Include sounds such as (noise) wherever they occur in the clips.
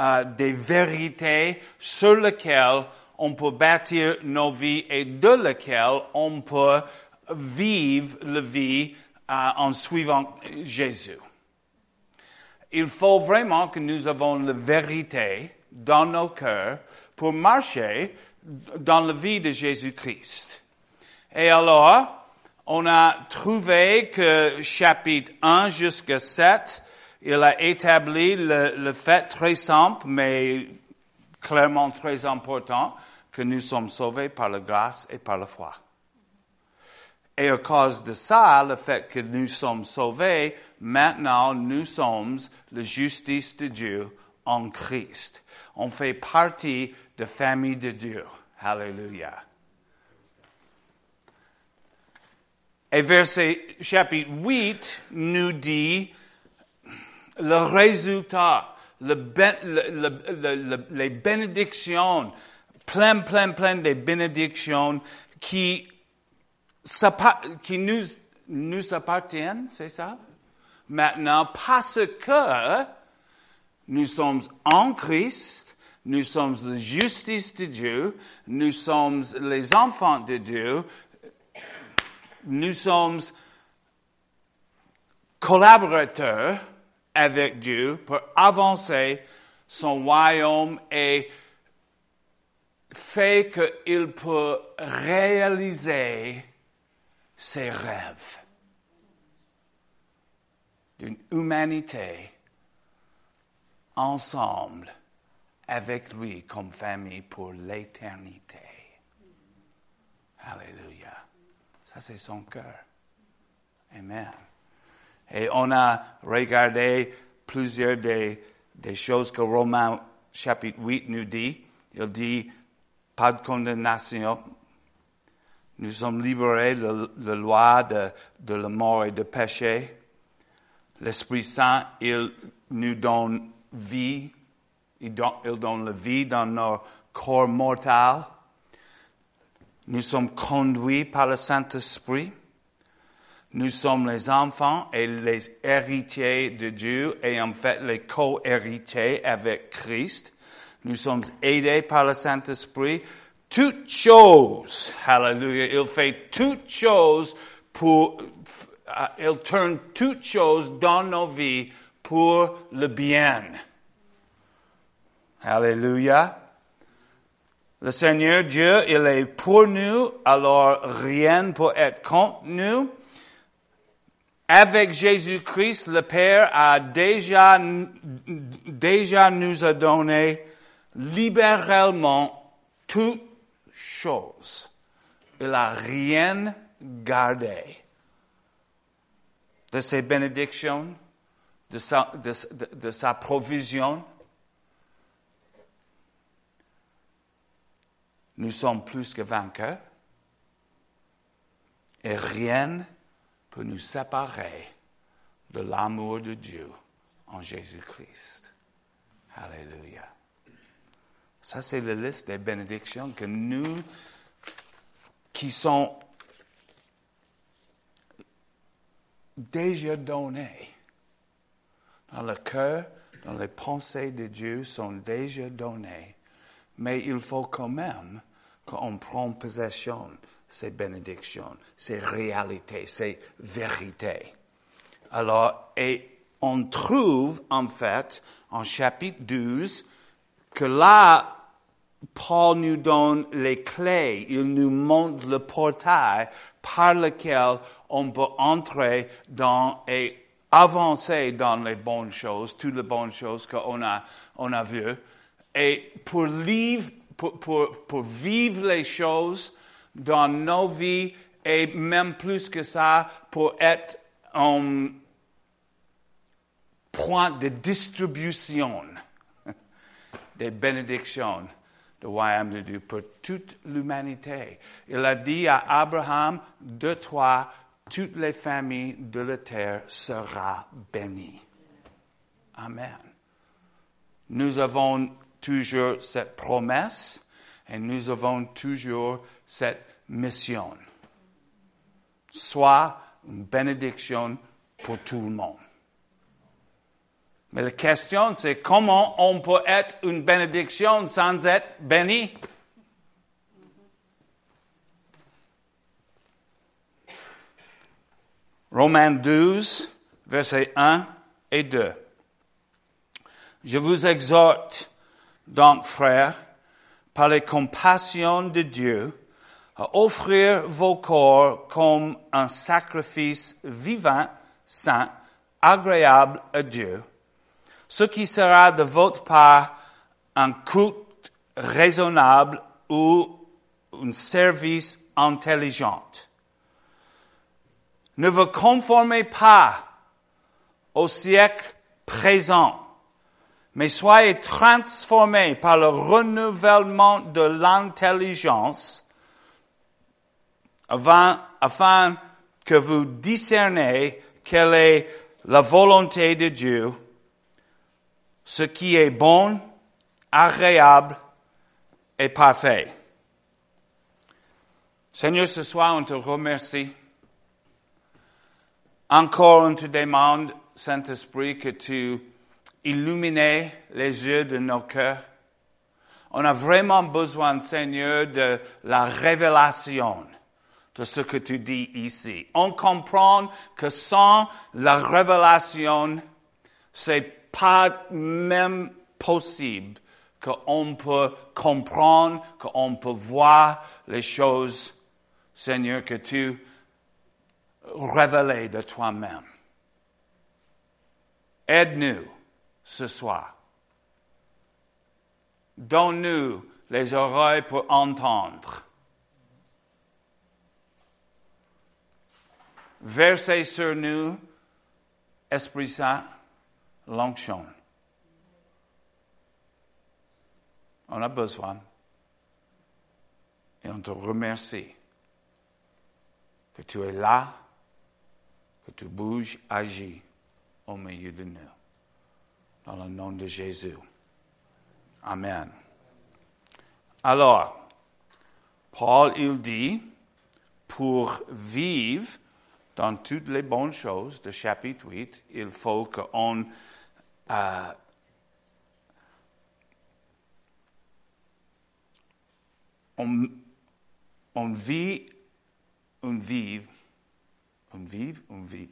euh, des vérités sur lesquelles on peut bâtir nos vies et de lesquelles on peut vivre la vie euh, en suivant Jésus. Il faut vraiment que nous avons la vérité dans nos cœurs pour marcher dans la vie de Jésus-Christ. Et alors, on a trouvé que chapitre 1 jusqu'à 7, il a établi le, fait très simple, mais clairement très important, que nous sommes sauvés par la grâce et par la foi. Et à cause de ça, le fait que nous sommes sauvés, maintenant nous sommes la justice de Dieu en Christ. On fait partie de la famille de Dieu. Alléluia. Et verset chapitre 8 nous dit le résultat, le, les bénédictions, plein, plein, plein de bénédictions qui, qui nous, nous appartiennent, c'est ça? Maintenant, parce que nous sommes en Christ, nous sommes la justice de Dieu, nous sommes les enfants de Dieu, nous sommes collaborateurs avec Dieu pour avancer son royaume et fait qu'il peut réaliser ses rêves d'une humanité ensemble avec lui comme famille pour l'éternité. Alléluia. Ça, c'est son cœur. Amen. Et on a regardé plusieurs des, choses que Romains chapitre 8 nous dit. Il dit, pas de condamnation. Nous sommes libérés de la loi de, de la mort et de péché. L'Esprit Saint, il nous donne vie. Il donne, il donne la vie dans nos corps mortels. Nous sommes conduits par le Saint-Esprit. Nous sommes les enfants et les héritiers de Dieu et en fait les co-héritiers avec Christ. Nous sommes aidés par le Saint-Esprit. Toutes choses, hallelujah, il fait toutes choses pour, uh, il tourne toutes choses dans nos vies pour le bien. Alléluia. Le Seigneur Dieu, il est pour nous, alors rien peut être contre nous. Avec Jésus-Christ, le Père a déjà, déjà nous a donné libéralement toutes choses. Il a rien gardé. De ses bénédictions, de sa, de, de sa provision, nous sommes plus que vainqueurs. Et rien peut nous séparer de l'amour de Dieu en Jésus-Christ. Alléluia. Ça, c'est la liste des bénédictions que nous, qui sont déjà données dans le cœur, dans les pensées de Dieu, sont déjà données. Mais il faut quand même qu'on prend possession ces bénédictions, ces réalités, ces vérités. Alors, et on trouve en fait en chapitre 12 que là, Paul nous donne les clés, il nous montre le portail par lequel on peut entrer dans et avancer dans les bonnes choses, toutes les bonnes choses qu'on a, on a vues. Et pour vivre les choses dans nos vies et même plus que ça, pour être un point de distribution (laughs) des bénédictions du royaume de Dieu pour toute l'humanité. Il a dit à Abraham, de toi, toutes les familles de la terre seront bénies. Amen. Nous avons toujours cette promesse et nous avons toujours cette mission. Soit une bénédiction pour tout le monde. Mais la question, c'est comment on peut être une bénédiction sans être béni? Romains 12, versets 1 et 2. Je vous exhorte donc, frères, par les compassions de Dieu, à offrir vos corps comme un sacrifice vivant, saint, agréable à Dieu, ce qui sera de votre part un culte raisonnable ou un service intelligent. Ne vous conformez pas au siècle présent, mais soyez transformés par le renouvellement de l'intelligence afin, afin que vous discerniez quelle est la volonté de Dieu, ce qui est bon, agréable et parfait. Seigneur, ce soir, on te remercie encore, on te demande, Saint-Esprit, que tu illumines les yeux de nos cœurs. On a vraiment besoin, Seigneur, de la révélation de ce que tu dis ici. On comprend que sans la révélation, c'est pas même possible qu'on peut comprendre, qu'on peut voir les choses, Seigneur, que tu révéler de toi-même. Aide-nous ce soir. Donne-nous les oreilles pour entendre. Versez sur nous, Esprit Saint, l'onction. On a besoin. Et on te remercie que tu es là que tu bouges, agis au milieu de nous. Dans le nom de Jésus. Amen. Alors, Paul, il dit, pour vivre dans toutes les bonnes choses de chapitre 8, il faut qu'on euh, on, on vit une vie on vive, on vit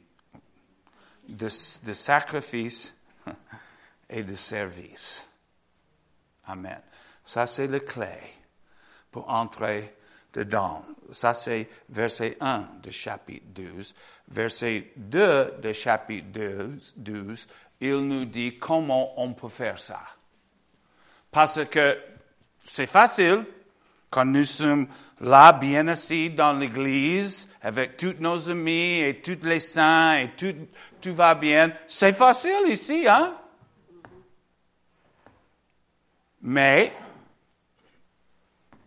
de, sacrifice (laughs) et de service. Amen. Ça, c'est le clé pour entrer dedans. Ça, c'est verset 1 de chapitre 12. Verset 2 de chapitre 12, 12, il nous dit comment on peut faire ça. Parce que c'est facile quand nous sommes là, bien assis dans l'église, avec tous nos amis et tous les saints et tout, tout va bien. C'est facile ici, hein? Mais,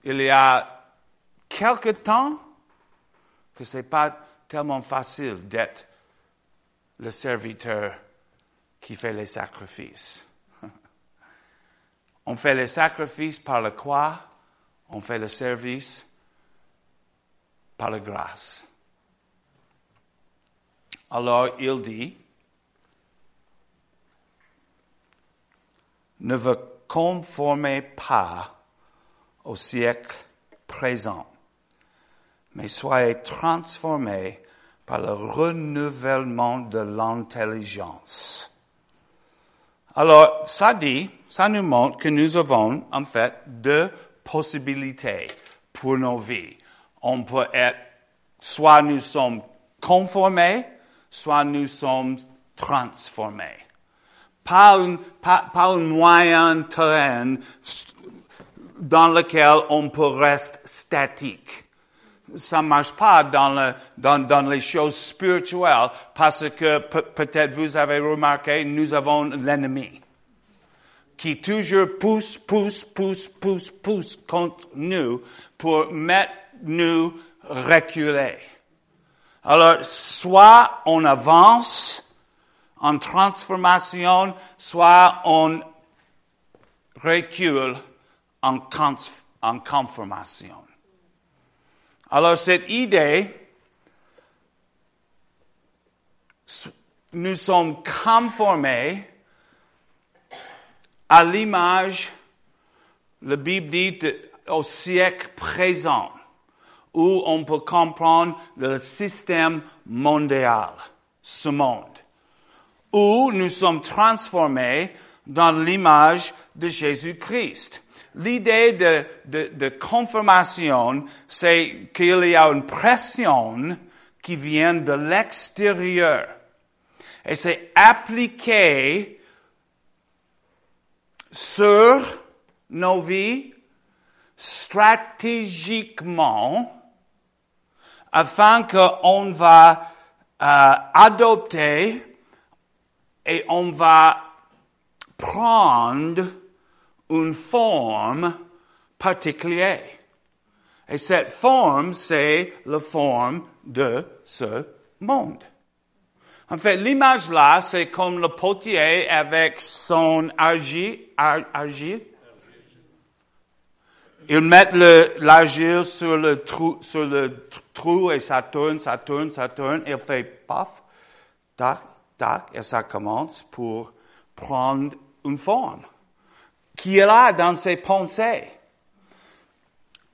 il y a quelque temps que c'est pas tellement facile d'être le serviteur qui fait les sacrifices. (laughs) On fait les sacrifices par le quoi? On fait le service par la grâce. Alors il dit, ne vous conformez pas au siècle présent, mais soyez transformés par le renouvellement de l'intelligence. Alors, ça dit, ça nous montre que nous avons en fait deux possibilités pour nos vies on peut être, soit nous sommes conformés, soit nous sommes transformés. Pas un, pas, un moyen terrain dans lequel on peut rester statique. Ça marche pas dans, le, dans, dans les choses spirituelles parce que peut-être vous avez remarqué, nous avons l'ennemi qui toujours pousse, pousse, pousse, pousse, pousse contre nous pour mettre nous reculer. Alors, soit on avance en transformation, soit on recule en, en conformation. Alors, cette idée, nous sommes conformés à l'image, la Bible dit, au siècle présent, où on peut comprendre le système mondial, ce monde, où nous sommes transformés dans l'image de Jésus-Christ. L'idée de, de, de confirmation, c'est qu'il y a une pression qui vient de l'extérieur. Et c'est appliqué sur nos vies stratégiquement afin qu'on va euh, adopter et on va prendre une forme particulière. Et cette forme, c'est la forme de ce monde. En fait, l'image là, c'est comme le potier avec son argile. argile. Ils mettent l'argile sur le trou, sur le trou et ça tourne, ça tourne, ça tourne. Il fait paf, tac, tac, et ça commence pour prendre une forme qui est là dans ses pensées.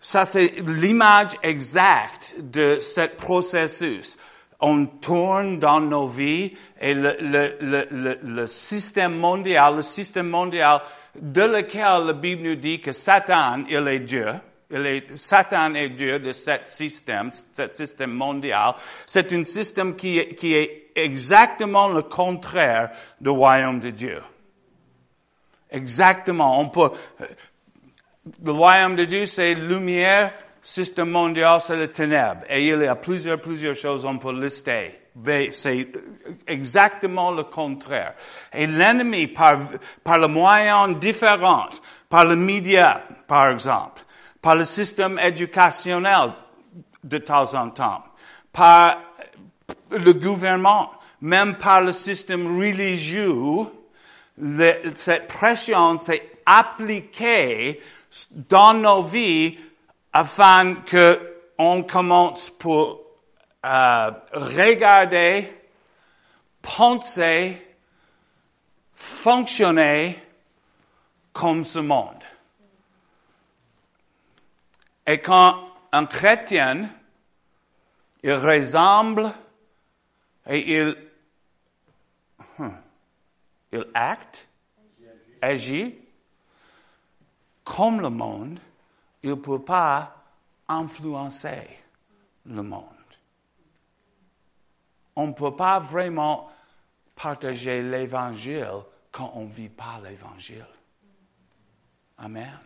Ça, c'est l'image exacte de ce processus. On tourne dans nos vies et le, le, le, le, système mondial, le système mondial de lequel la Bible nous dit que Satan, il est Dieu. Satan est Dieu de ce système, ce système mondial. C'est un système qui qui est exactement le contraire du royaume de Dieu. Exactement. On peut, le royaume de Dieu, c'est lumière, système mondial, c'est le ténèbre. Et il y a plusieurs, plusieurs choses qu'on peut lister. C'est exactement le contraire. Et l'ennemi, par, par le moyen différent, par le média, par exemple, par le système éducationnel de temps en temps, par le gouvernement, même par le système religieux, cette pression s'est appliquée dans nos vies afin que on commence pour euh, regarder, penser, fonctionner comme ce monde. Et quand un chrétien, il ressemble et il, il acte, agit comme le monde, il ne peut pas influencer le monde. On ne peut pas vraiment partager l'évangile quand on ne vit pas l'évangile. Amen.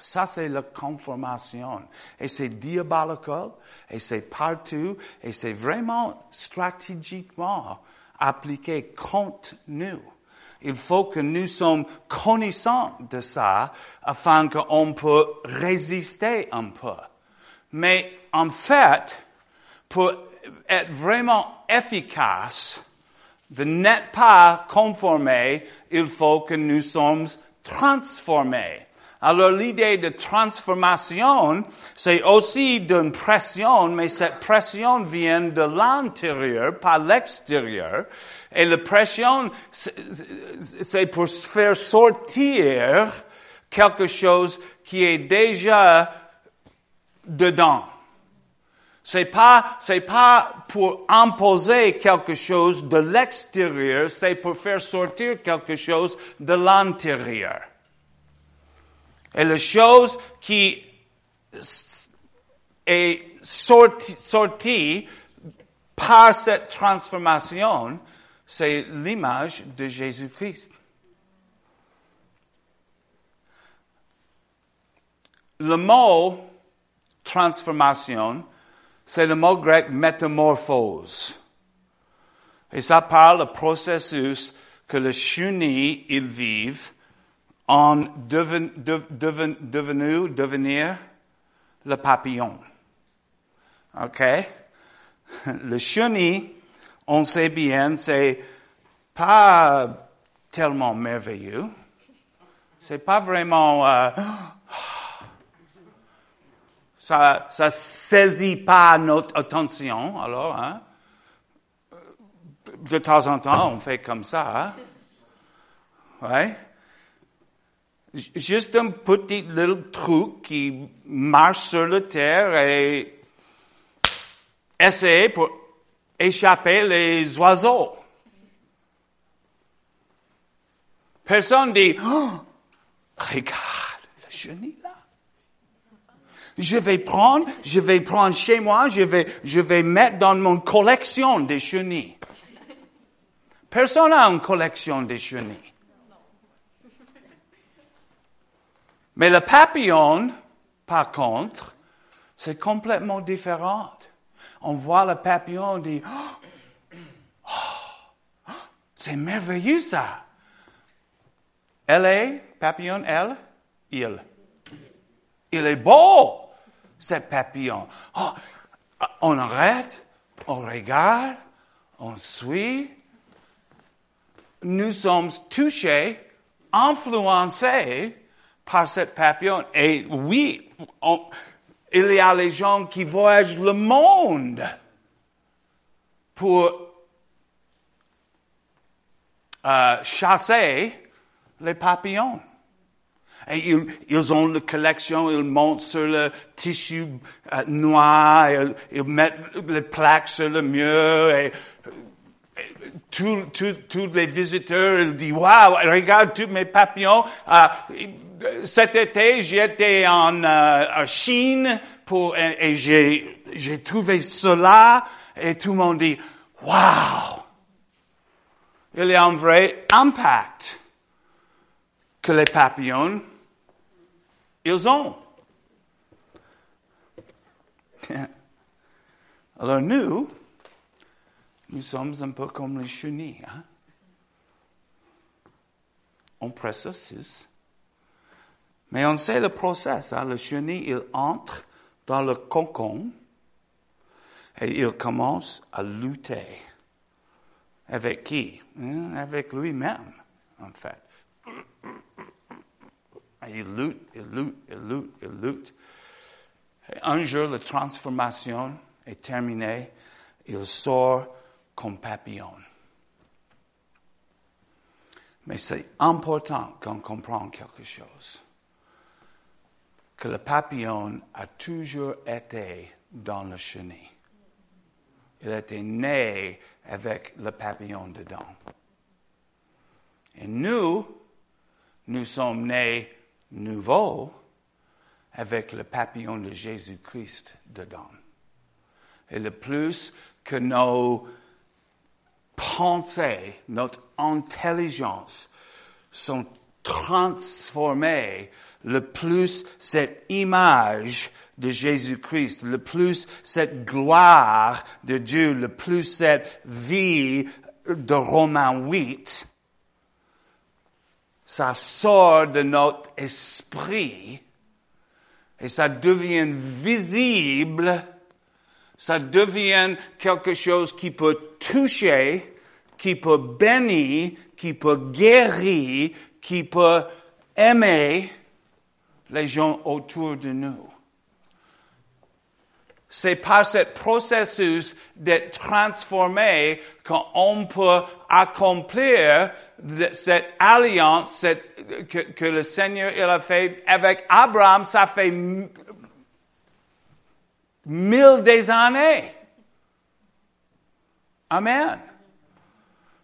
Ça, c'est la conformation. Et c'est diabolique, et c'est partout, et c'est vraiment stratégiquement appliqué contre nous. Il faut que nous sommes connaissants de ça afin qu'on peut résister un peu. Mais en fait, pour être vraiment efficace, de n'être pas conformé, il faut que nous sommes transformés. Alors l'idée de transformation, c'est aussi d'une pression, mais cette pression vient de l'intérieur, pas l'extérieur. Et la pression, c'est pour faire sortir quelque chose qui est déjà dedans. C'est pas, c'est pas pour imposer quelque chose de l'extérieur, c'est pour faire sortir quelque chose de l'intérieur. Et la chose qui est sortie, par cette transformation, c'est l'image de Jésus-Christ. Le mot transformation, c'est le mot grec métamorphose. Et ça parle du processus que les chenilles, ils vivent en deven, devenu, devenir le papillon. OK? Le chenille, on sait bien, c'est pas tellement merveilleux. C'est pas vraiment, euh, (gasps) ça, ça saisit pas notre attention, alors, hein? De temps en temps, on fait comme ça, hein? ouais? Juste un petit little truc qui marche sur la terre et essayer pour échapper les oiseaux. Personne dit, oh, regarde le chenille là. Je vais prendre, je vais prendre chez moi, je vais, je vais mettre dans mon collection des chenilles. Personne n'a une collection de chenilles. Mais le papillon, par contre, c'est complètement différent. On voit le papillon, on dit, oh, oh, c'est merveilleux ça. Elle est, papillon, elle, il. Il est beau, ce papillon. Oh, on arrête, on regarde, on suit. Nous sommes touchés, influencés par cette papillon. Et oui, il y a les gens qui voyagent le monde pour euh, chasser les papillons. Et ils, ils, ont la collection, ils montent sur le tissu euh, noir, ils, mettent les plaques sur le mur, et, tous les visiteurs, disent, waouh, regarde tous mes papillons. Euh, cet été, j'étais en, euh, Chine pour, et, et j'ai, j'ai trouvé cela, et tout le monde dit, waouh, il y a un vrai impact que les papillons, ils ont. (laughs) Alors nous, nous sommes un peu comme les chenilles. Hein? On processus. Mais on sait le process. Hein? Le chenille, il entre dans le cocon et il commence à lutter. Avec qui? Hein? Avec lui-même, en fait. Il lutte, il lutte, il lutte, il lutte. Et un jour, la transformation est terminée. Il sort comme papillon. Mais c'est important qu'on comprenne quelque chose. Que le papillon a toujours été dans le chenille. Il été né avec le papillon dedans. Et nous, nous sommes nés nouveau avec le papillon de Jésus-Christ dedans. Et le plus que nos pensées, notre intelligence sont transformées, le plus cette image de Jésus-Christ, le plus cette gloire de Dieu, le plus cette vie de Romains 8, ça sort de notre esprit et ça devient visible, ça devient quelque chose qui peut toucher, qui peut bénir, qui peut guérir, qui peut aimer les gens autour de nous. C'est par ce processus d'être transformé qu'on peut accomplir cette alliance que, le Seigneur a fait avec Abraham, ça fait mille des années. Amen.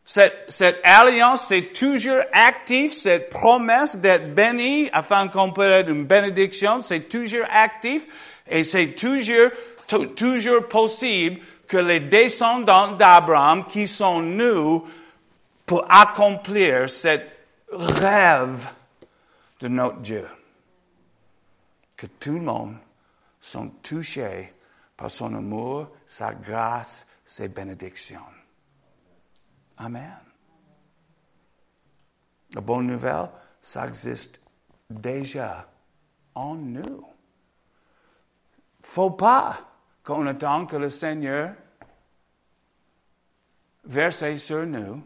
Cette, alliance, c'est toujours actif, cette promesse d'être béni afin qu'on peut être une bénédiction, c'est toujours actif et c'est toujours, toujours possible que les descendants d'Abraham qui sont nous pour accomplir cette rêve de notre Dieu. Que tout le monde sont touchés par son amour, sa grâce, ses bénédictions. Amen. La bonne nouvelle, ça existe déjà en nous. Faut pas qu'on attende que le Seigneur verse sur nous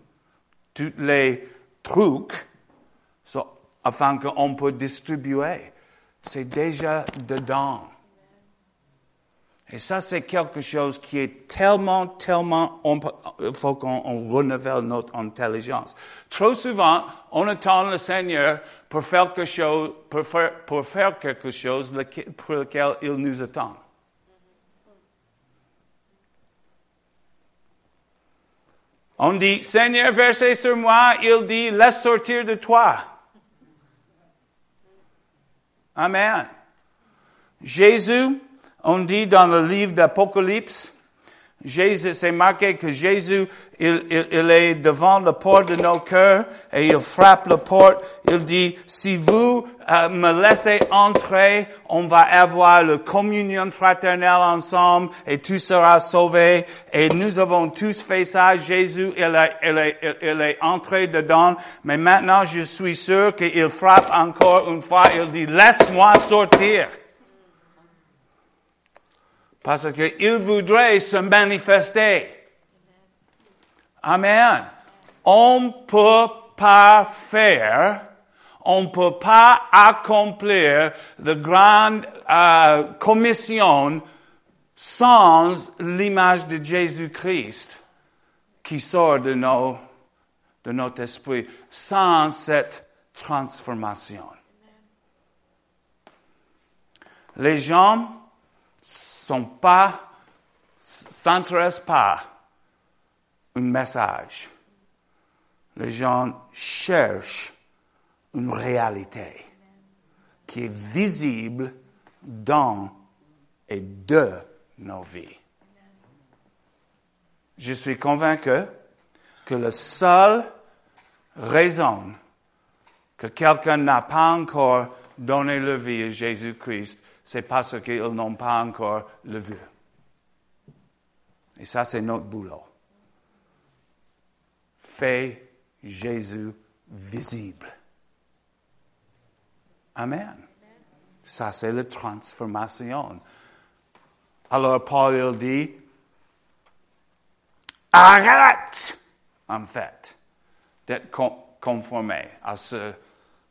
tous les trucs afin qu'on peut distribuer. C'est déjà dedans. Et ça, c'est quelque chose qui est tellement, tellement, il faut qu'on renouvelle notre intelligence. Trop souvent, on attend le Seigneur pour faire quelque chose, pour lequel il nous attend. On dit, Seigneur, versez sur moi. Il dit, laisse sortir de toi. Amen. Jésus, on dit dans le livre d'Apocalypse, Jésus, c'est marqué que Jésus, il, il, est devant la porte de nos cœurs et il frappe la porte. Il dit, si vous euh, me laissez entrer, on va avoir la communion fraternelle ensemble et tout sera sauvé. Et nous avons tous fait ça. Jésus, il est, il est, il est entré dedans. Mais maintenant, je suis sûr qu'il frappe encore une fois. Il dit, laisse-moi sortir. Parce qu'il voudrait se manifester. Amen. On ne peut pas faire, on ne peut pas accomplir la grande euh, commission sans l'image de Jésus-Christ qui sort de, nos, de notre esprit, sans cette transformation. Les gens sont pas, s'intéressent pas un message. Les gens cherchent une réalité qui est visible dans et de nos vies. Je suis convaincu que la seule raison que quelqu'un n'a pas encore donné la vie à Jésus-Christ, c'est parce qu'ils n'ont pas encore le vu. Et ça, c'est notre boulot. Fais Jésus visible. Amen. Ça, c'est la transformation. Alors, Paul il dit, arrête, en fait, d'être conformé à ce,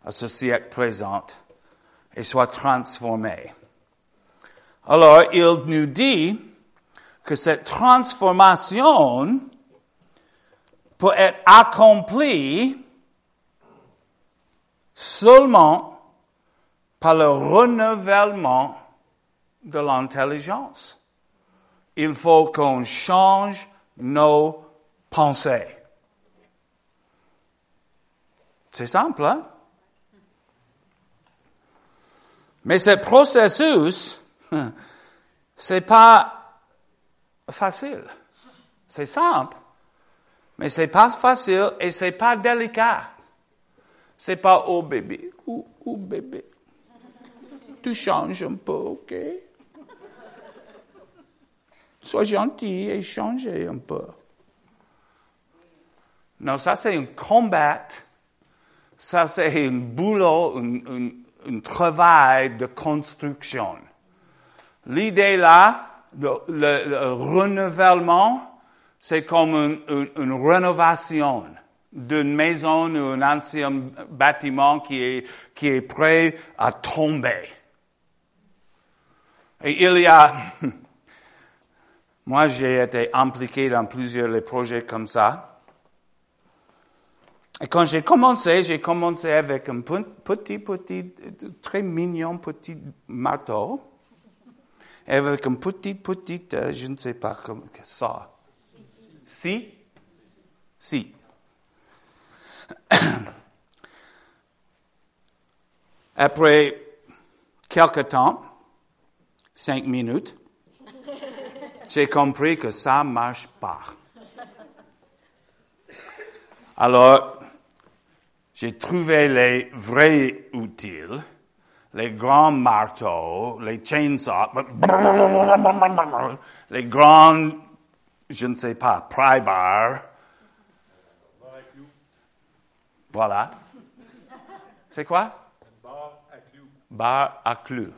à ce siècle présent et sois transformé. Alors, il nous dit que cette transformation peut être accomplie seulement par le renouvellement de l'intelligence. Il faut qu'on change nos pensées. C'est simple, hein? Mais ce processus c'est pas facile. C'est simple, mais c'est pas facile et c'est pas délicat. C'est pas oh bébé, ou oh, bébé. Tu changes un peu, ok? Sois gentil et change un peu. Non, ça c'est un combat. Ça c'est un boulot, un travail de construction. L'idée là, le, renouvellement, c'est comme une, rénovation d'une maison ou un ancien bâtiment qui est, qui est prêt à tomber. Et il y a, (laughs) moi j'ai été impliqué dans plusieurs les projets comme ça. Et quand j'ai commencé, j'ai commencé avec un petit, petit, très mignon petit marteau avec une petite, petite, euh, je ne sais pas comment ça. Si? Si. (coughs) Après quelque temps, cinq minutes, j'ai compris que ça marche pas. Alors, j'ai trouvé les vrais outils les grands marteaux, les chainsaws, les grands, je ne sais pas, pry bar. Voilà. C'est quoi? Bar à clous. Bar à clous.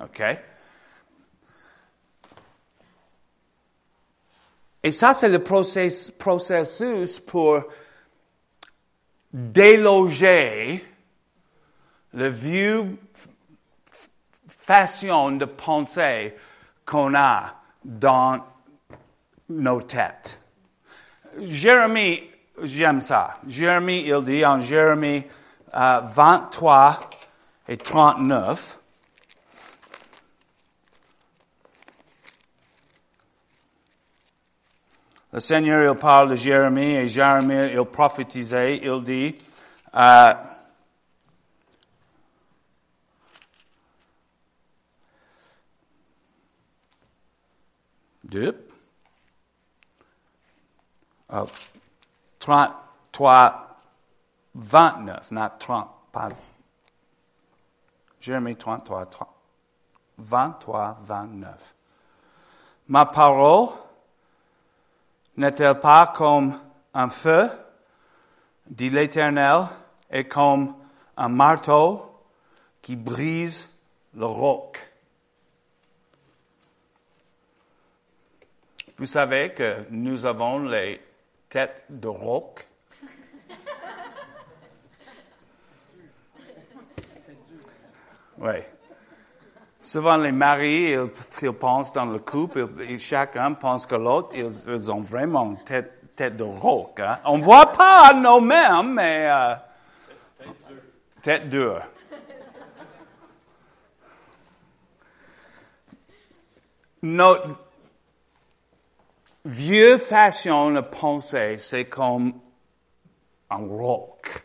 OK? Et ça, c'est le processus pour déloger le vieux façon de penser qu'on a dans nos têtes. Jérémie, j'aime ça. Jérémie, il dit en Jérémie euh, 23 et 39, Le Seigneur, il parle de Jérémie et Jérémie, il prophétisait, il dit, euh, deux, euh, 33, 29, not 30, pas, Jérémie 33, 30, 23, 29. Ma parole n'est-elle pas comme un feu, dit l'Éternel, et comme un marteau qui brise le roc? Vous savez que nous avons les têtes de roc. Oui. Souvent, les maris, ils, pensent dans le couple, et chacun pense que l'autre, ils, ont vraiment tête, tête de roc. Hein? On ne voit pas nos mêmes, mais euh, tête dure. Notre vieux façon de penser, c'est comme un roc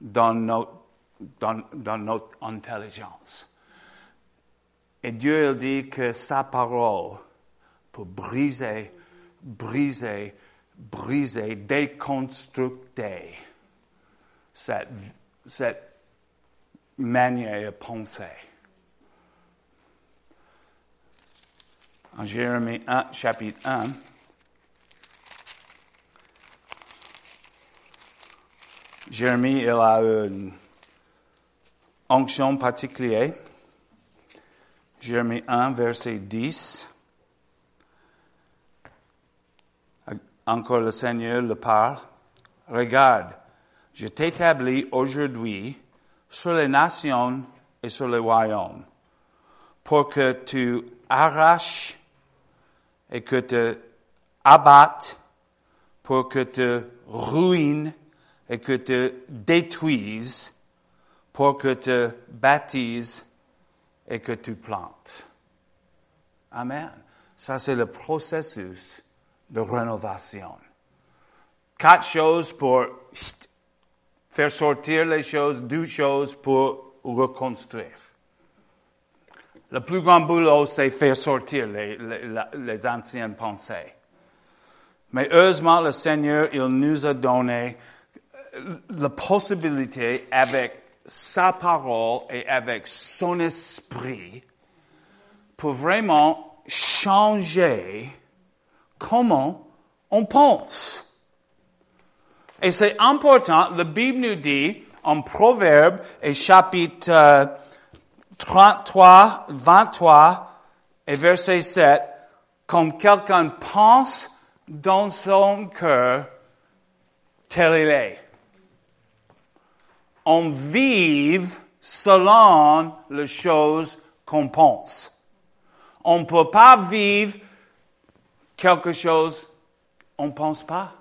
dans notre, intelligence. Et Dieu il dit que sa parole peut briser, briser, briser, déconstructer cette, cette manière de penser. En Jérémie 1, chapitre 1, Jérémie il a une onction particulière. Jérémie 1, verset 10. Encore le Seigneur le parle. Regarde, je t'établis aujourd'hui sur les nations et sur les royaumes pour que tu arraches et que tu abattes, pour que tu ruines et que tu détruises, pour que tu baptises et que tu plantes. Amen. Ça, c'est le processus de rénovation. Quatre choses pour faire sortir les choses, deux choses pour reconstruire. Le plus grand boulot, c'est faire sortir les, les, les anciennes pensées. Mais heureusement, le Seigneur, il nous a donné la possibilité avec sa parole et avec son esprit pour vraiment changer comment on pense. Et c'est important, la Bible nous dit en Proverbe et chapitre 33, euh, 23 et verset 7, comme quelqu'un pense dans son cœur, tel il est on vive selon les choses qu'on pense. On ne peut pas vivre quelque chose on ne pense pas.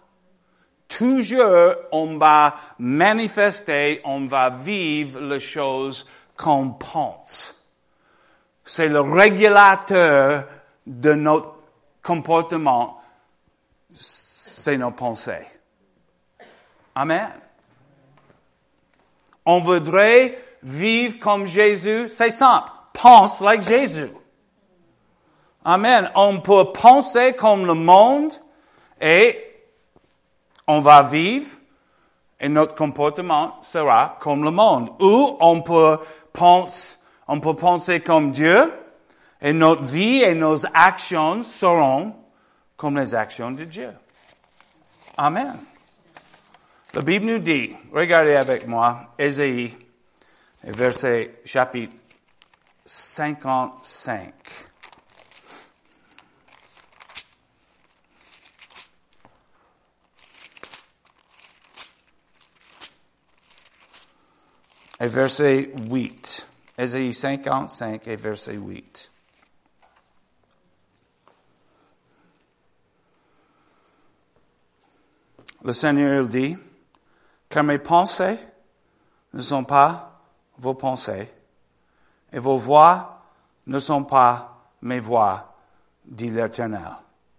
Toujours, on va manifester, on va vivre les choses qu'on pense. C'est le régulateur de notre comportement, c'est nos pensées. Amen. On voudrait vivre comme Jésus, c'est simple. Pense like Jésus. Amen. On peut penser comme le monde et on va vivre et notre comportement sera comme le monde. Ou on peut penser, on peut penser comme Dieu et notre vie et nos actions seront comme les actions de Dieu. Amen. La Bible nous dit, regardez avec moi, Ésaïe, verset chapitre 55. Et verset 8. Ésaïe 55 et verset 8. Le Seigneur dit, car mes pensées ne sont pas vos pensées, et vos voix ne sont pas mes voix, dit l'Éternel.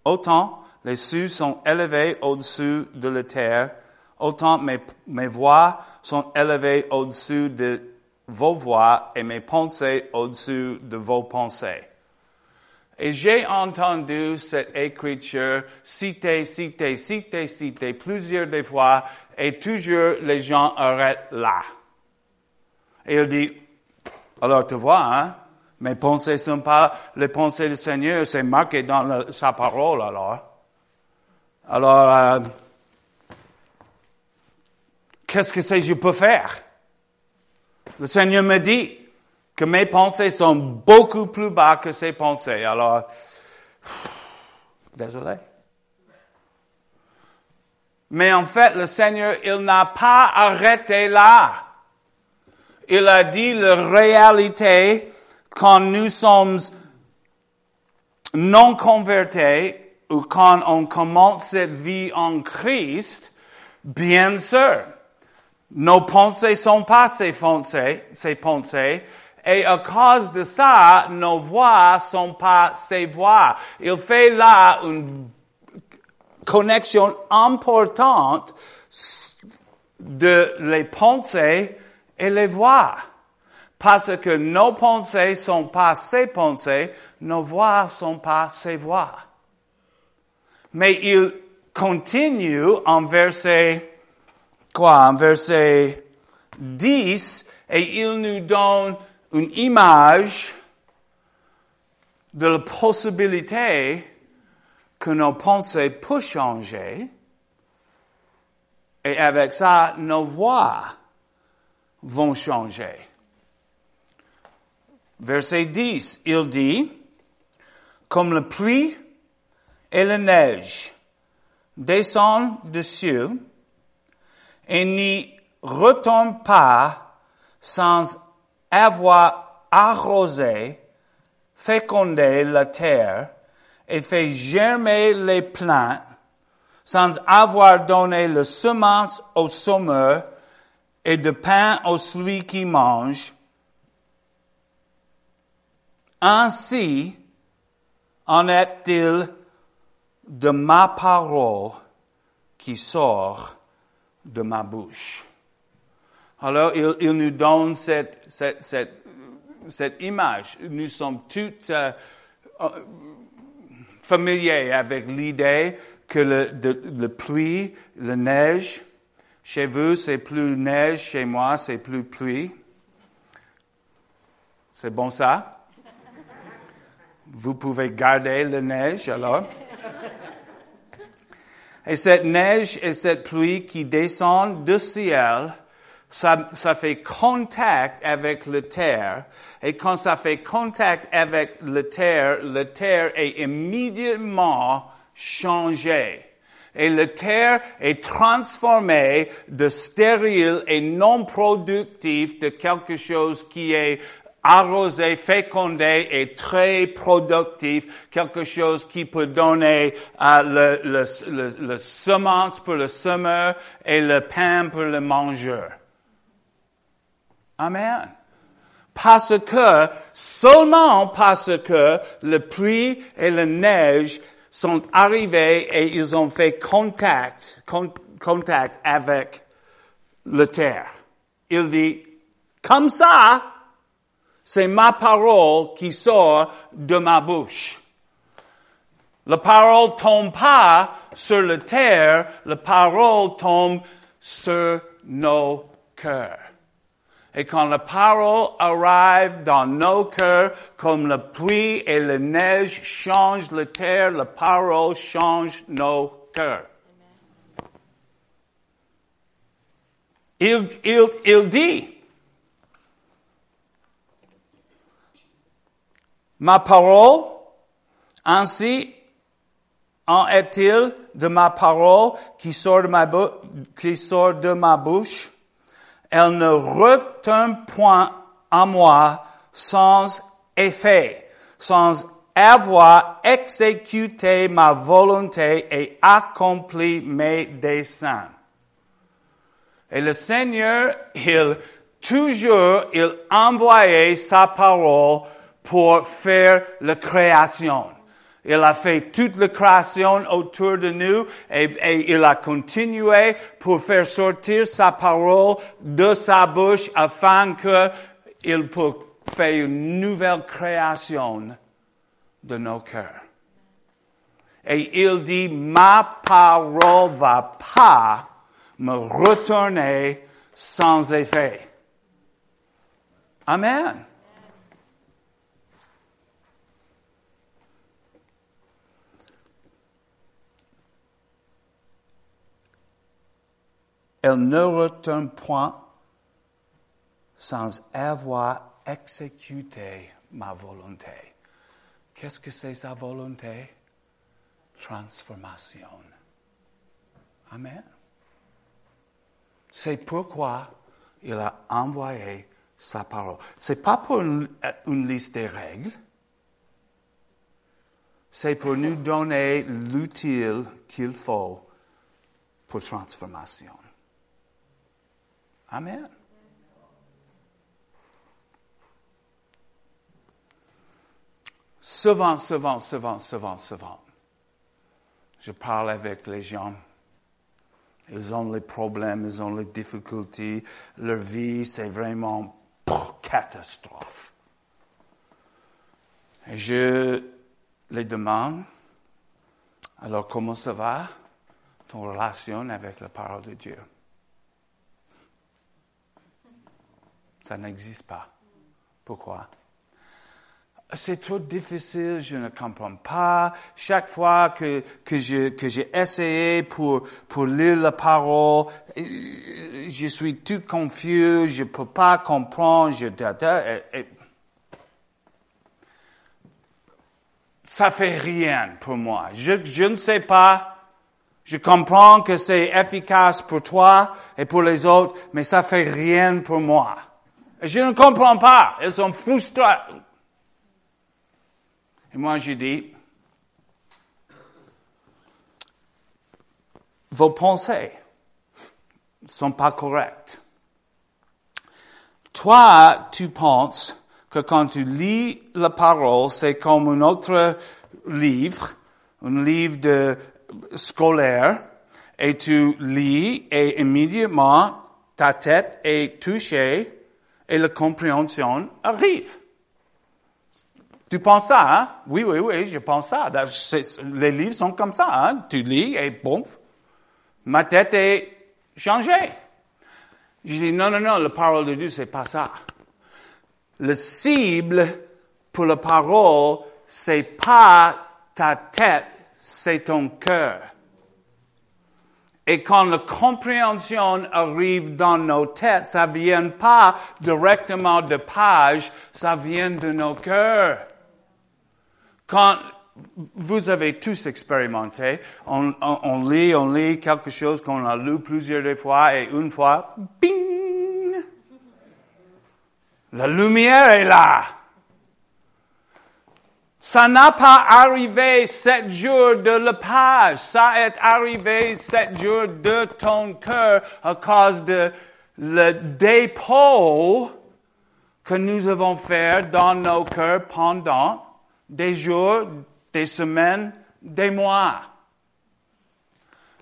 Autant les cieux sont élevés au-dessus de la terre, autant mes, mes voix sont élevées au-dessus de vos voix et mes pensées au-dessus de vos pensées. Et j'ai entendu cette écriture citée, citée, citée, citée plusieurs des fois et toujours les gens arrêtent là. Et il dit, alors tu vois, hein, mes pensées sont pas les pensées du Seigneur, c'est marqué dans sa parole alors. Alors, euh, qu'est-ce que c'est je peux faire? Le Seigneur me dit que mes pensées sont beaucoup plus bas que ses pensées. Alors, désolé. Mais en fait, le Seigneur, il n'a pas arrêté là. Il a dit la réalité quand nous sommes non convertis ou quand on commence cette vie en Christ, bien sûr, nos pensées sont pas ses pensées, ses pensées, et à cause de ça, nos voix sont pas ses voix. Il fait là une connexion importante de les pensées et les voix. Parce que nos pensées sont pas ses pensées, nos voix sont pas ses voix. Mais il continue en verset, quoi, en verset 10, et il nous donne une image de la possibilité que nos pensées peuvent changer, et avec ça, nos voix vont changer. Verset 10, il dit, comme la pluie et la neige descendent dessus et n'y retombent pas sans avoir arrosé, fécondé la terre et fait germer les plantes, sans avoir donné le semence au sommeur et de pain au celui qui mange, ainsi en est-il de ma parole qui sort de ma bouche. Alors, il, nous donne cette, cette, cette, image. Nous sommes toutes euh, euh, familiers avec l'idée que le, le pluie, la neige, chez vous c'est plus neige, chez moi c'est plus pluie. C'est bon ça? vous pouvez garder la neige alors. Et cette neige et cette pluie qui descendent du ciel, ça, ça fait contact avec la terre. Et quand ça fait contact avec la terre, la terre est immédiatement changée. Et la terre est transformée de stérile et non productif de quelque chose qui est arrosé, fécondé et très productif, quelque chose qui peut donner euh, le, le, le, semence pour le semeur et le pain pour le mangeur. Amen. Parce que, seulement parce que le pluie et la neige sont arrivés et ils ont fait contact, contact avec la terre. Il dit, comme ça, c'est ma parole qui sort de ma bouche. La parole tombe pas sur la terre, la parole tombe sur nos cœurs. Et quand la parole arrive dans nos cœurs, comme la pluie et la neige changent la terre, la parole change nos cœurs. Il, dit, ma parole, ainsi en est-il de ma parole qui sort de ma bouche? Elle ne retourne point à moi sans effet, sans avoir exécuté ma volonté et accompli mes desseins. Et le Seigneur, il, toujours, il envoyait sa parole pour faire la création. Il a fait toute la création autour de nous et, il a continué pour faire sortir sa parole de sa bouche afin qu'il puisse faire une nouvelle création de nos cœurs. Et il dit, ma parole va pas me retourner sans effet. Amen. Elle ne retourne point sans avoir exécuté ma volonté. Qu'est-ce que c'est sa volonté? Transformation. Amen. C'est pourquoi il a envoyé sa parole. C'est pas pour une, liste de règles. C'est pour nous donner l'utile qu'il faut pour transformation. Amen. Souvent, souvent, souvent, souvent, souvent, je parle avec les gens. Ils ont les problèmes, ils ont les difficultés. Leur vie, c'est vraiment catastrophe. Et je les demande, alors comment ça va, ton relation avec la parole de Dieu? Ça n'existe pas. Pourquoi? C'est trop difficile, je ne comprends pas. Chaque fois que, que, j'ai essayé pour, pour lire la parole, je suis tout confus, je ne peux pas comprendre, je, ça fait rien pour moi. Je, je ne sais pas. Je comprends que c'est efficace pour toi et pour les autres, mais ça fait rien pour moi. Je ne comprends pas. Ils sont frustrés. Et moi, je dis, vos pensées ne sont pas correctes. Toi, tu penses que quand tu lis la parole, c'est comme un autre livre, un livre de scolaire, et tu lis et immédiatement ta tête est touchée et la compréhension arrive. Tu penses ça, hein? Oui, oui, oui, je pense ça. Les livres sont comme ça, hein? Tu lis et boum, ma tête est changée. Je dis, non, non, non, la parole de Dieu, c'est pas ça. Le cible pour la parole, c'est pas ta tête, c'est ton cœur. Et quand la compréhension arrive dans nos têtes, ça vient pas directement de pages, ça vient de nos cœurs. Quand vous avez tous expérimenté, on, on, lit, on lit quelque chose qu'on a lu plusieurs fois et une fois, bing! La lumière est là. Ça n'a pas arrivé sept jours de la page. Ça est arrivé sept jours de ton cœur à cause de le dépôt que nous avons fait dans nos cœurs pendant des jours, des semaines, des mois.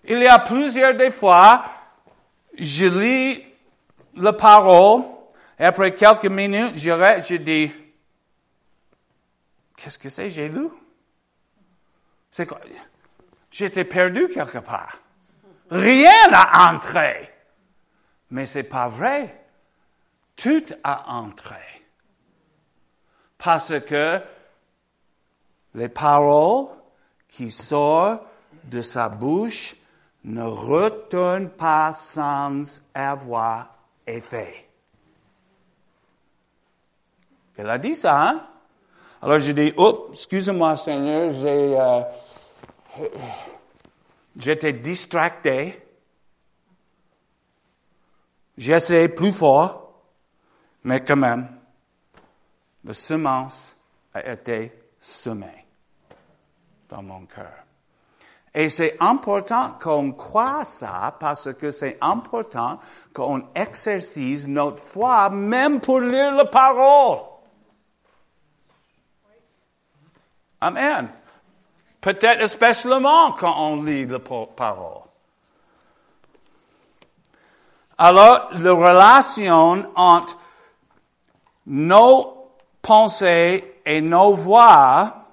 Il y a plusieurs des fois, je lis la parole et après quelques minutes, je, je dis, Qu'est-ce que c'est, j'ai lu? C'est quoi? J'étais perdu quelque part. Rien n'a entré. Mais c'est pas vrai. Tout a entré. Parce que les paroles qui sortent de sa bouche ne retournent pas sans avoir effet. Il a dit ça, hein? Alors j'ai dit, oh, excusez-moi Seigneur, j'ai, euh, j'étais distracté. J'ai essayé plus fort, mais quand même, la semence a été semé dans mon cœur. Et c'est important qu'on croit ça parce que c'est important qu'on exercice notre foi même pour lire la parole. Amen. Peut-être especiellement quand on lit la parole. Alors, la relation entre nos pensées et nos voix,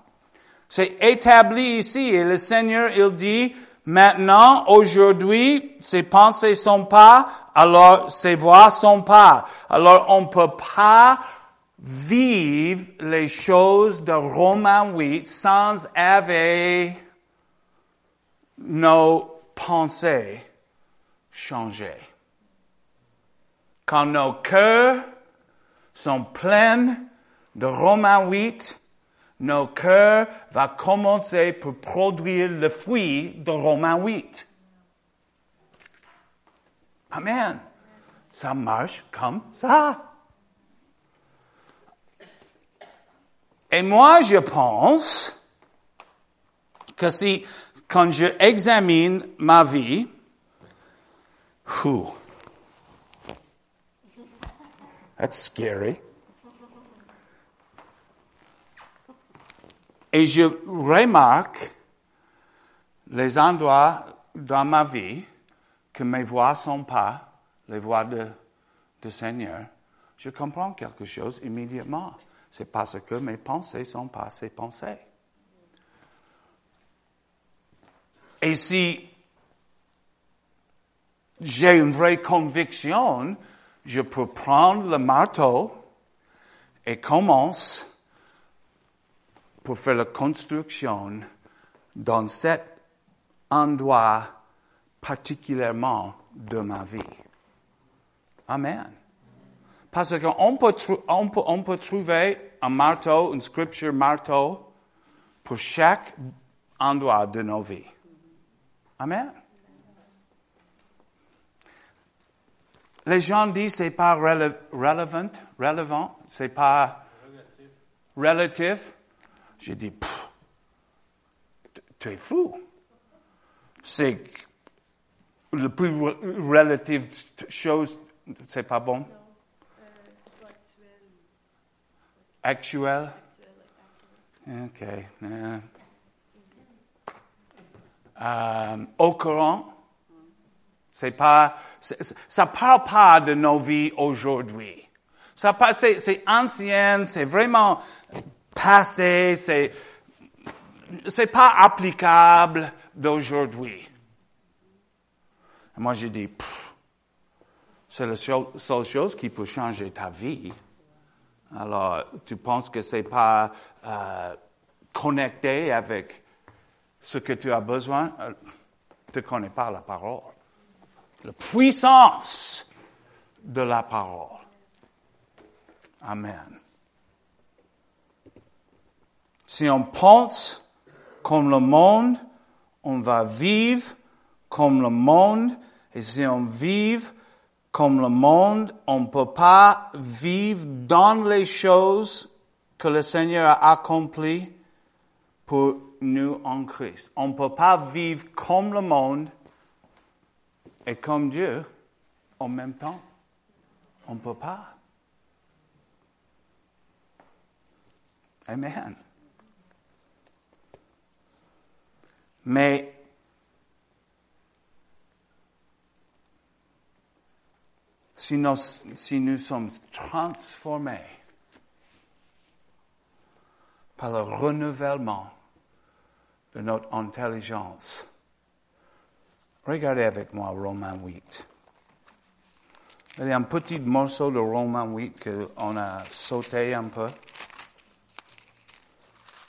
c'est établi ici. Et le Seigneur, il dit, maintenant, aujourd'hui, ses pensées sont pas, alors ses voix sont pas. Alors, on peut pas vivre les choses de Romains 8 sans avoir nos pensées changées. Quand nos cœurs sont pleins de Romains 8, nos cœurs vont commencer pour produire le fruit de Romains 8. Amen. Ça marche comme ça. Et moi, je pense que si, quand je examine ma vie, whew, that's scary. Et je remarque les endroits dans ma vie que mes voix sont pas les voix de, de Seigneur. Je comprends quelque chose immédiatement c'est parce que mes pensées sont pas ses pensées. Et si j'ai une vraie conviction, je peux prendre le marteau et commence pour faire la construction dans cet endroit particulièrement de ma vie. Amen. Parce qu'on peut, on peut, trouver un marteau, une scripture marteau pour chaque endroit de nos vies. Amen. Les gens disent c'est pas relevant, relevant, c'est pas relatif. J'ai dit, tu es fou. C'est le plus relative chose, c'est pas bon. Actuel? OK. Um, au courant? C'est pas, ça parle pas de nos vies aujourd'hui. Ça c'est, c'est ancien, c'est vraiment passé, c'est, c'est pas applicable d'aujourd'hui. Moi, j'ai dit, c'est la seule chose qui peut changer ta vie. Alors, tu penses que c'est pas euh, connecté avec ce que tu as besoin? Euh, tu ne connais pas la parole. La puissance de la parole. Amen. Si on pense comme le monde, on va vivre comme le monde. Et si on vit comme le monde, on ne peut pas vivre dans les choses que le Seigneur a accomplies pour nous en Christ. On ne peut pas vivre comme le monde et comme Dieu en même temps. On ne peut pas. Amen. Mais si nous, si nous sommes transformés par le renouvellement de notre intelligence. Regardez avec moi Romains 8. Il y a un petit morceau de Romains 8 qu'on a sauté un peu.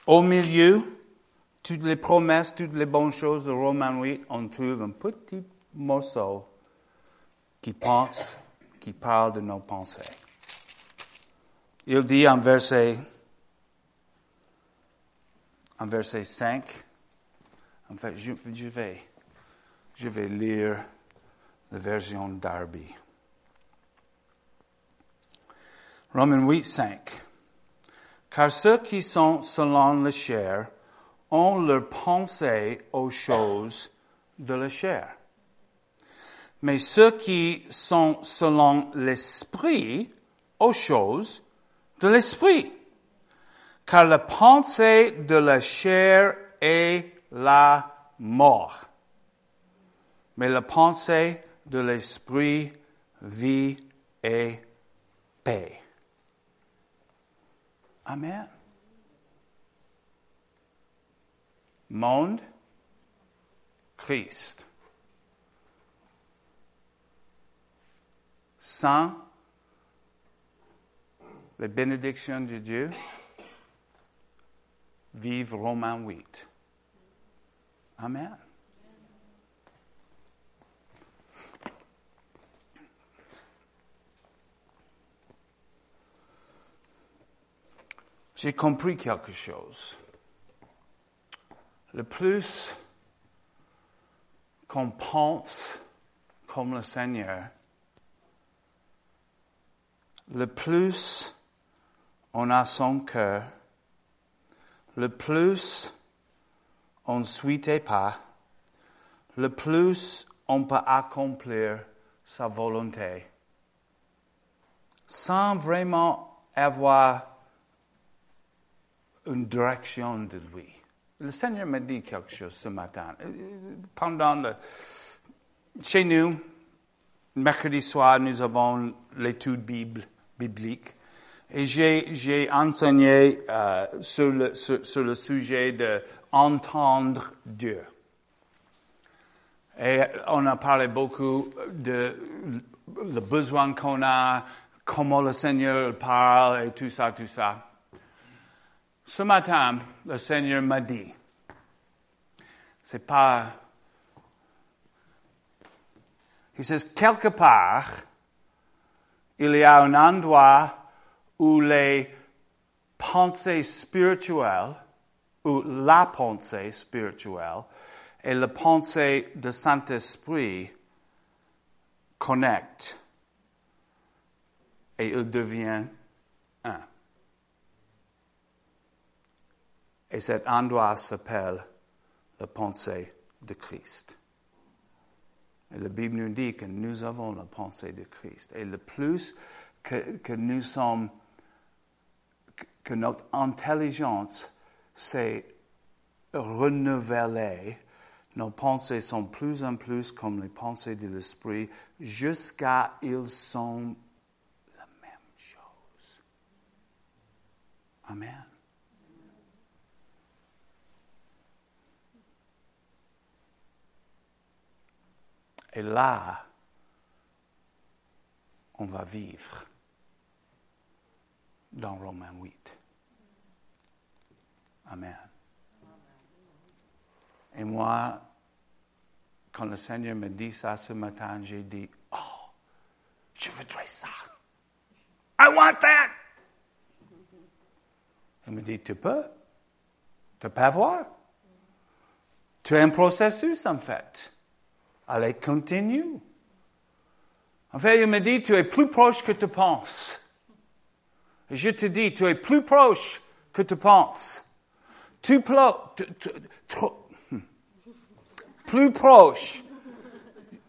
Au milieu, toutes les promesses, toutes les bonnes choses de Romains 8, on trouve un petit morceau qui pense qui parle de nos pensées. Il dit en verset, en verset 5, en fait, je, vais, je vais lire la version d'Arby. Romains 8, 5. Car ceux qui sont selon la chair ont leur pensée aux choses de la chair. Mais ceux qui sont selon l'esprit aux choses de l'esprit. Car la pensée de la chair est la mort. Mais la pensée de l'esprit, vie et paix. Amen. Monde, Christ. Sans les bénédictions de Dieu, vive Romains 8. Amen. J'ai compris quelque chose. Le plus qu'on pense comme le Seigneur, le plus on a son cœur, le plus on suit pas, le plus on peut accomplir sa volonté sans vraiment avoir une direction de lui. Le Seigneur m'a dit quelque chose ce matin. Pendant le, chez nous, mercredi soir, nous avons l'étude bible, biblique. Et j'ai enseigné euh, sur, le, sujet de Dieu. Et on a parlé beaucoup de le besoin qu'on a, comment le Seigneur parle et tout ça, tout ça. Ce matin, le Seigneur m'a dit, c'est pas. Il dit, quelque part, il y a un endroit où les pensées spirituelles, ou la pensée spirituelle, et la pensée de Saint-Esprit connectent et ils deviennent un. Et cet endroit s'appelle la pensée de Christ. Et la Bible nous dit que nous avons la pensée de Christ. Et le plus que, nous sommes, que notre intelligence s'est renouvelée, nos pensées sont plus en plus comme les pensées de l'esprit jusqu'à ils sont la même chose. Amen. Et là, on va vivre dans Romains 8. Amen. Et moi, quand le Seigneur me dit ça ce matin, j'ai dit, oh, je voudrais ça. I want that. Il me dit, tu peux. Tu peux avoir. Tu as un processus, en fait. Allez, continue. En fait, il me dit, tu es plus proche que tu penses. Je te dis, tu es plus proche que tu penses. Tu, hmm. plus proche.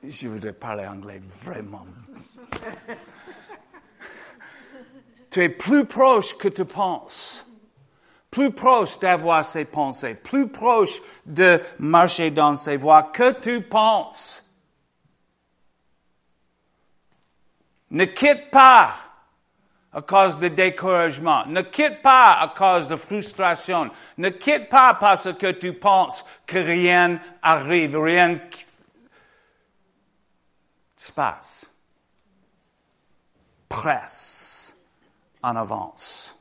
Je voudrais parler anglais vraiment. tu es plus proche que tu penses plus proche d'avoir ses pensées, plus proche de marcher dans ses voies que tu penses? Ne quitte pas à cause de découragement. Ne quitte pas à cause de frustration. Ne quitte pas parce que tu penses que rien arrive, rien se passe. Presse en avance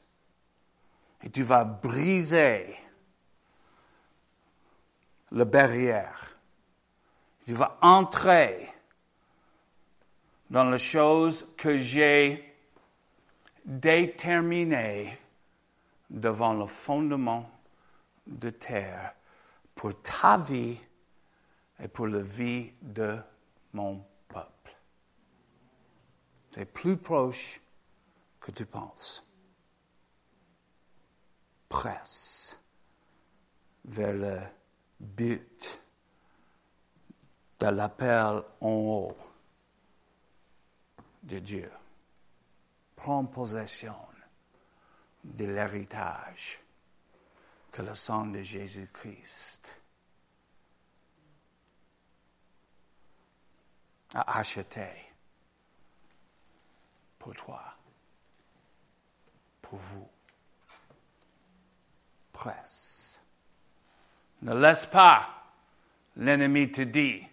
et tu vas briser la barrière. Tu vas entrer dans les choses que j'ai déterminées devant le fondement de terre pour ta vie et pour la vie de mon peuple. Tu es plus proche que tu penses. Presse vers le but de l'appel en haut de Dieu. Prends possession de l'héritage que le sang de Jésus-Christ a acheté pour toi, pour vous. Ne laisse pas l'ennemi te dire,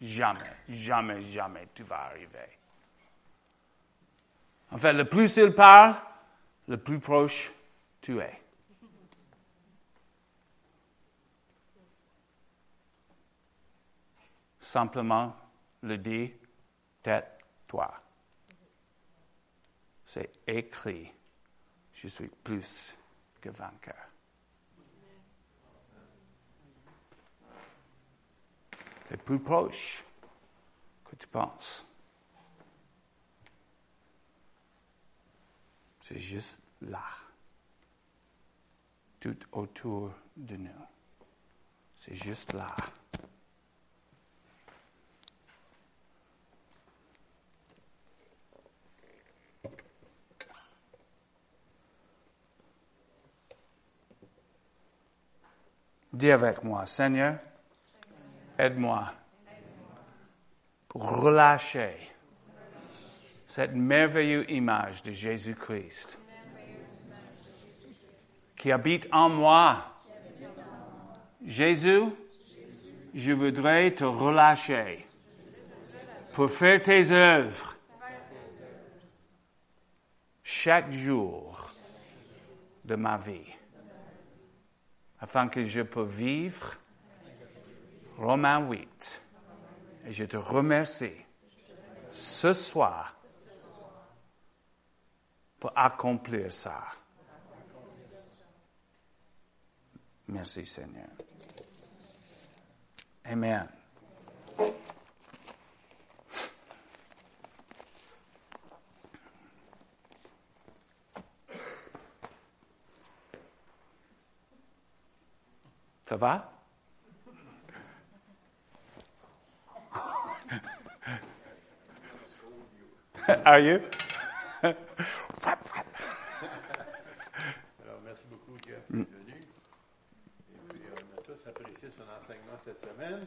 jamais, jamais, jamais tu vas arriver. En fait, le plus il parle, le plus proche tu es. Simplement le dit, tais-toi. C'est écrit, je suis plus que vainqueur. C'est plus proche que tu penses. C'est juste là, tout autour de nous. C'est juste là. Dis avec moi, Seigneur, aide-moi pour relâcher cette merveilleuse image de Jésus-Christ qui habite en moi. Jésus, je voudrais te relâcher pour faire tes œuvres chaque jour de ma vie afin que je puisse vivre Romains 8. Et je te remercie ce soir pour accomplir ça. Merci Seigneur. Amen. Ça va? (laughs) Are you? Alors, merci beaucoup, Jeff, d'être venu. Et puis, on a tous apprécié son enseignement cette semaine.